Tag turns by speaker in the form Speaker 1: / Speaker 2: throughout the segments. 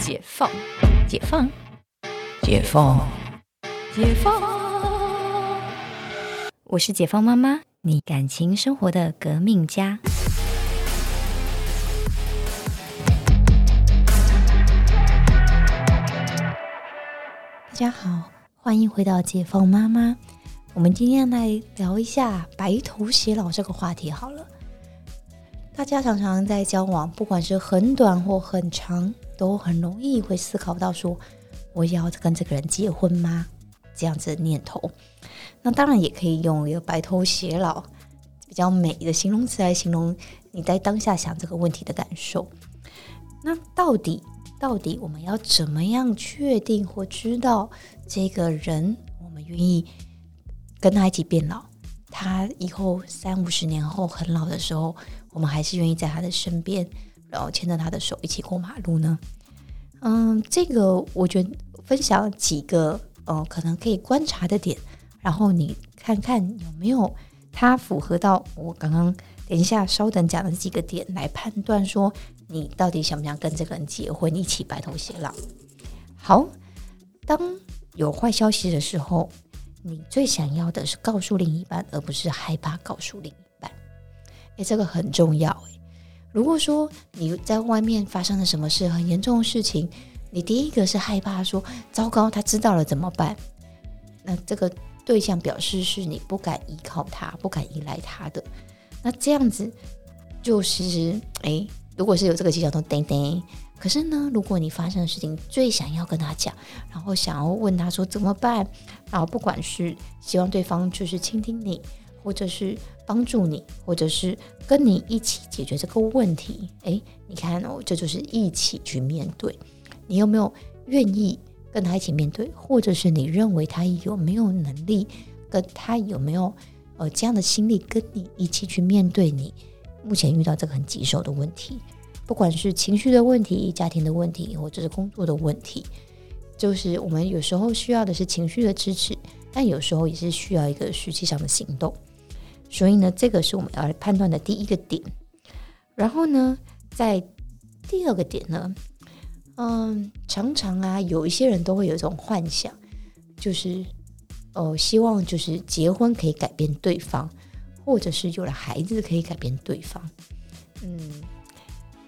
Speaker 1: 解放，解放，解放，解放。我是解放妈妈，你感情生活的革命家。大家好，欢迎回到解放妈妈。我们今天来聊一下白头偕老这个话题好了。大家常常在交往，不管是很短或很长，都很容易会思考到说：“我要跟这个人结婚吗？”这样子的念头。那当然也可以用一个“白头偕老”比较美的形容词来形容你在当下想这个问题的感受。那到底到底我们要怎么样确定或知道这个人，我们愿意跟他一起变老？他以后三五十年后很老的时候。我们还是愿意在他的身边，然后牵着他的手一起过马路呢。嗯，这个我觉得分享几个呃，可能可以观察的点，然后你看看有没有他符合到我刚刚等一下稍等讲的几个点来判断，说你到底想不想跟这个人结婚，一起白头偕老。好，当有坏消息的时候，你最想要的是告诉另一半，而不是害怕告诉另。诶这个很重要诶。如果说你在外面发生了什么事很严重的事情，你第一个是害怕说糟糕，他知道了怎么办？那这个对象表示是你不敢依靠他，不敢依赖他的。那这样子就是哎，如果是有这个迹象，都噔噔。可是呢，如果你发生的事情最想要跟他讲，然后想要问他说怎么办，然后不管是希望对方就是倾听你。或者是帮助你，或者是跟你一起解决这个问题。诶，你看哦，这就是一起去面对。你有没有愿意跟他一起面对？或者是你认为他有没有能力，跟他有没有呃这样的心力，跟你一起去面对你目前遇到这个很棘手的问题？不管是情绪的问题、家庭的问题，或者是工作的问题，就是我们有时候需要的是情绪的支持，但有时候也是需要一个实际上的行动。所以呢，这个是我们要来判断的第一个点。然后呢，在第二个点呢，嗯，常常啊，有一些人都会有一种幻想，就是哦，希望就是结婚可以改变对方，或者是有了孩子可以改变对方。嗯，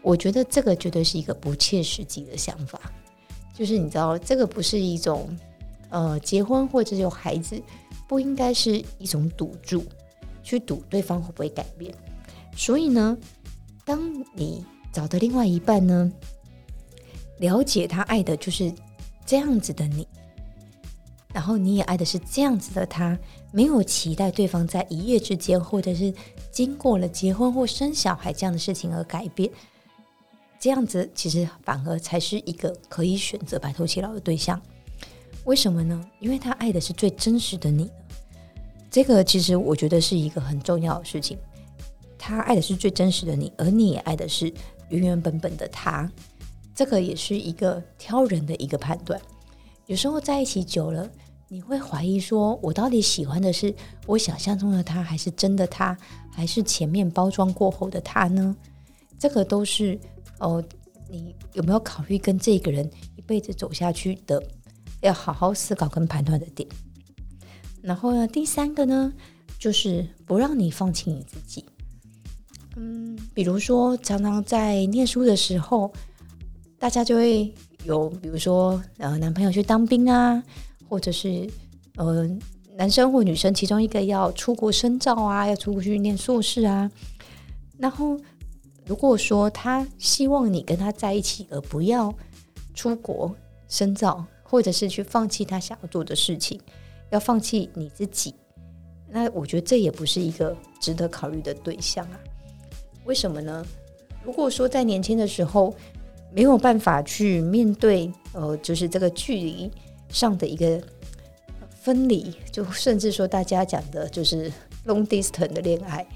Speaker 1: 我觉得这个绝对是一个不切实际的想法。就是你知道，这个不是一种呃，结婚或者有孩子不应该是一种赌注。去赌对方会不会改变，所以呢，当你找的另外一半呢，了解他爱的就是这样子的你，然后你也爱的是这样子的他，没有期待对方在一夜之间，或者是经过了结婚或生小孩这样的事情而改变，这样子其实反而才是一个可以选择白头偕老的对象。为什么呢？因为他爱的是最真实的你。这个其实我觉得是一个很重要的事情，他爱的是最真实的你，而你也爱的是原原本本的他。这个也是一个挑人的一个判断。有时候在一起久了，你会怀疑说，我到底喜欢的是我想象中的他，还是真的他，还是前面包装过后的他呢？这个都是哦，你有没有考虑跟这个人一辈子走下去的，要好好思考跟判断的点。然后呢，第三个呢，就是不让你放弃你自己。嗯，比如说，常常在念书的时候，大家就会有，比如说，呃，男朋友去当兵啊，或者是呃，男生或女生其中一个要出国深造啊，要出国去念硕士啊。然后，如果说他希望你跟他在一起，而不要出国深造，或者是去放弃他想要做的事情。要放弃你自己，那我觉得这也不是一个值得考虑的对象啊。为什么呢？如果说在年轻的时候没有办法去面对，呃，就是这个距离上的一个分离，就甚至说大家讲的就是 long distance 的恋爱，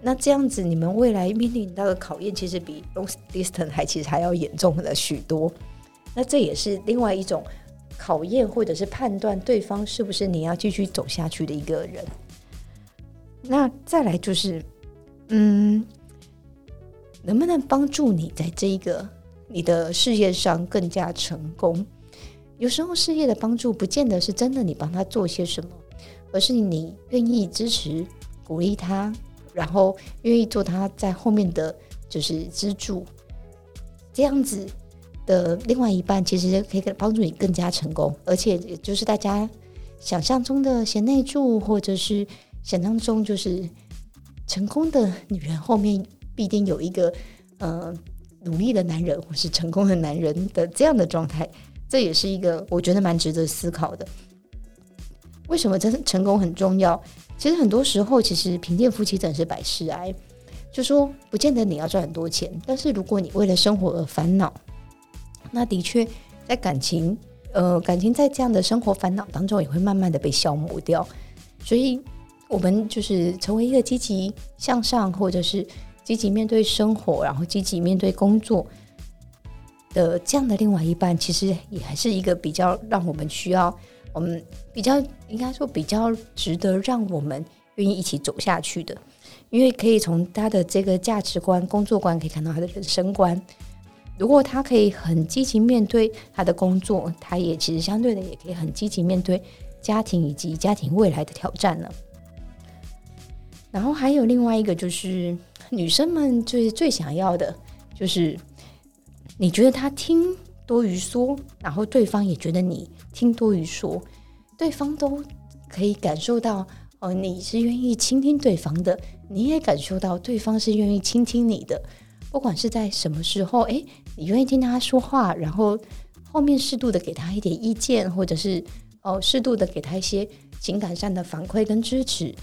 Speaker 1: 那这样子你们未来面临到的考验，其实比 long distance 还其实还要严重了许多。那这也是另外一种。考验或者是判断对方是不是你要继续走下去的一个人。那再来就是，嗯，能不能帮助你在这一个你的事业上更加成功。有时候事业的帮助不见得是真的你帮他做些什么，而是你愿意支持、鼓励他，然后愿意做他在后面的就是支柱，这样子。的另外一半其实可以帮助你更加成功，而且也就是大家想象中的贤内助，或者是想象中就是成功的女人后面必定有一个呃努力的男人，或是成功的男人的这样的状态，这也是一个我觉得蛮值得思考的。为什么真的成功很重要？其实很多时候，其实贫贱夫妻真是百事哀，就说不见得你要赚很多钱，但是如果你为了生活而烦恼。那的确，在感情，呃，感情在这样的生活烦恼当中，也会慢慢的被消磨掉。所以，我们就是成为一个积极向上，或者是积极面对生活，然后积极面对工作的这样的另外一半，其实也还是一个比较让我们需要，我们比较应该说比较值得让我们愿意一起走下去的，因为可以从他的这个价值观、工作观，可以看到他的人生观。如果他可以很积极面对他的工作，他也其实相对的也可以很积极面对家庭以及家庭未来的挑战呢。然后还有另外一个就是女生们最最想要的，就是你觉得他听多于说，然后对方也觉得你听多于说，对方都可以感受到哦，你是愿意倾听对方的，你也感受到对方是愿意倾听你的。不管是在什么时候，哎，你愿意听他说话，然后后面适度的给他一点意见，或者是哦，适度的给他一些情感上的反馈跟支持，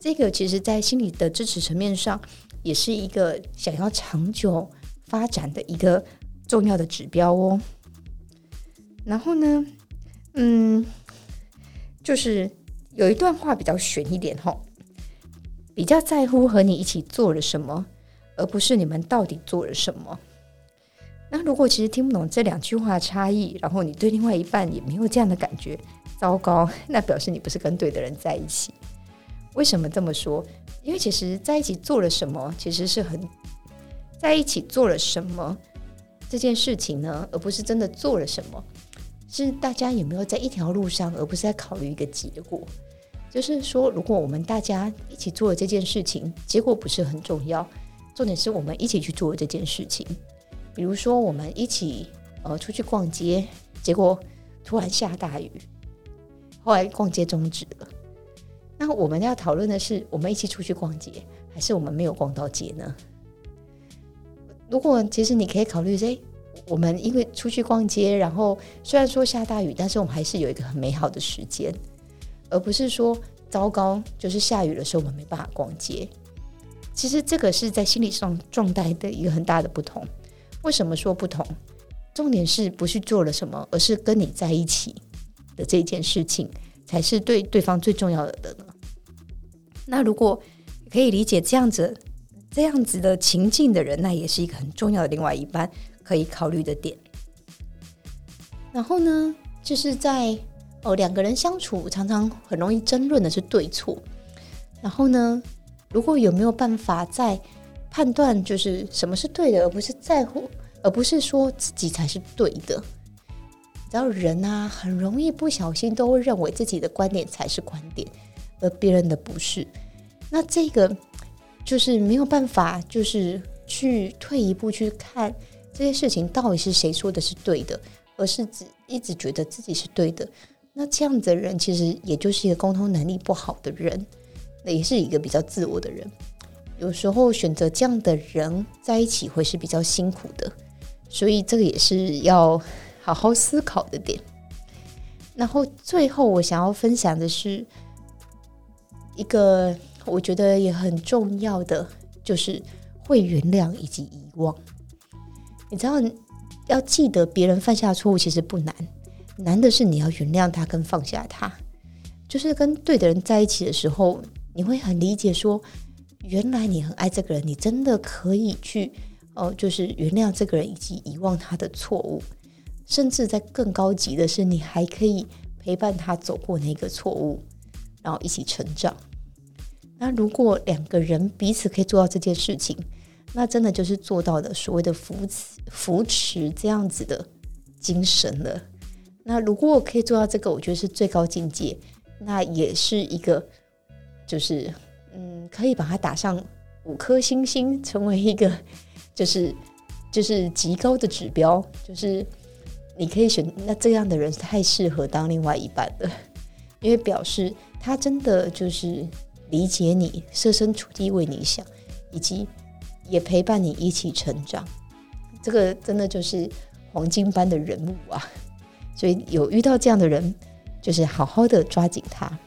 Speaker 1: 这个其实在心理的支持层面上，也是一个想要长久发展的一个重要的指标哦。然后呢，嗯，就是有一段话比较悬一点吼，比较在乎和你一起做了什么。而不是你们到底做了什么？那如果其实听不懂这两句话差异，然后你对另外一半也没有这样的感觉，糟糕，那表示你不是跟对的人在一起。为什么这么说？因为其实在一起做了什么，其实是很在一起做了什么这件事情呢，而不是真的做了什么，是大家有没有在一条路上，而不是在考虑一个结果。就是说，如果我们大家一起做了这件事情，结果不是很重要。重点是我们一起去做这件事情，比如说我们一起呃出去逛街，结果突然下大雨，后来逛街终止了。那我们要讨论的是，我们一起出去逛街，还是我们没有逛到街呢？如果其实你可以考虑，哎，我们因为出去逛街，然后虽然说下大雨，但是我们还是有一个很美好的时间，而不是说糟糕，就是下雨的时候我们没办法逛街。其实这个是在心理上状态的一个很大的不同。为什么说不同？重点是不是做了什么，而是跟你在一起的这件事情，才是对对方最重要的呢？那如果可以理解这样子、这样子的情境的人，那也是一个很重要的另外一半可以考虑的点。然后呢，就是在哦两个人相处，常常很容易争论的是对错。然后呢？如果有没有办法在判断，就是什么是对的，而不是在乎，而不是说自己才是对的。只要人啊，很容易不小心都会认为自己的观点才是观点，而别人的不是。那这个就是没有办法，就是去退一步去看这些事情到底是谁说的是对的，而是只一直觉得自己是对的。那这样的人，其实也就是一个沟通能力不好的人。也是一个比较自我的人，有时候选择这样的人在一起会是比较辛苦的，所以这个也是要好好思考的点。然后最后我想要分享的是一个我觉得也很重要的，就是会原谅以及遗忘。你知道，要记得别人犯下错误其实不难，难的是你要原谅他跟放下他。就是跟对的人在一起的时候。你会很理解，说原来你很爱这个人，你真的可以去哦，就是原谅这个人以及遗忘他的错误，甚至在更高级的是，你还可以陪伴他走过那个错误，然后一起成长。那如果两个人彼此可以做到这件事情，那真的就是做到的所谓的扶持扶持这样子的精神了。那如果我可以做到这个，我觉得是最高境界，那也是一个，就是嗯，可以把它打上五颗星星，成为一个就是就是极高的指标，就是你可以选那这样的人太适合当另外一半了，因为表示他真的就是理解你，设身处地为你想，以及也陪伴你一起成长，这个真的就是黄金般的人物啊！所以有遇到这样的人，就是好好的抓紧他。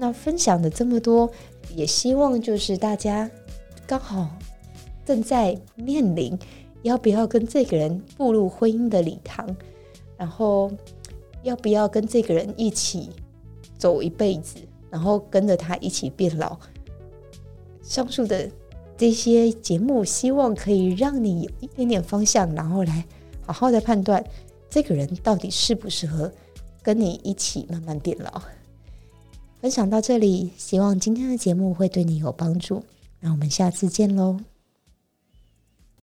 Speaker 1: 那分享的这么多，也希望就是大家刚好正在面临要不要跟这个人步入婚姻的礼堂，然后要不要跟这个人一起走一辈子，然后跟着他一起变老。上述的这些节目，希望可以让你有一点点方向，然后来好好的判断。这个人到底适不适合跟你一起慢慢变老？分享到这里，希望今天的节目会对你有帮助。那我们下次见喽。